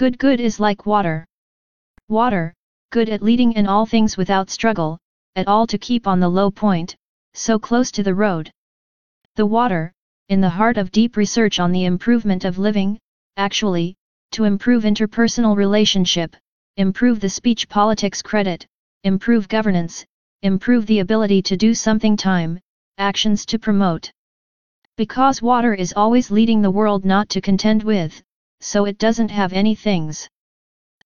Good good is like water. Water, good at leading in all things without struggle, at all to keep on the low point, so close to the road. The water, in the heart of deep research on the improvement of living, actually, to improve interpersonal relationship, improve the speech politics credit, improve governance, improve the ability to do something time, actions to promote. Because water is always leading the world not to contend with, so it doesn't have any things.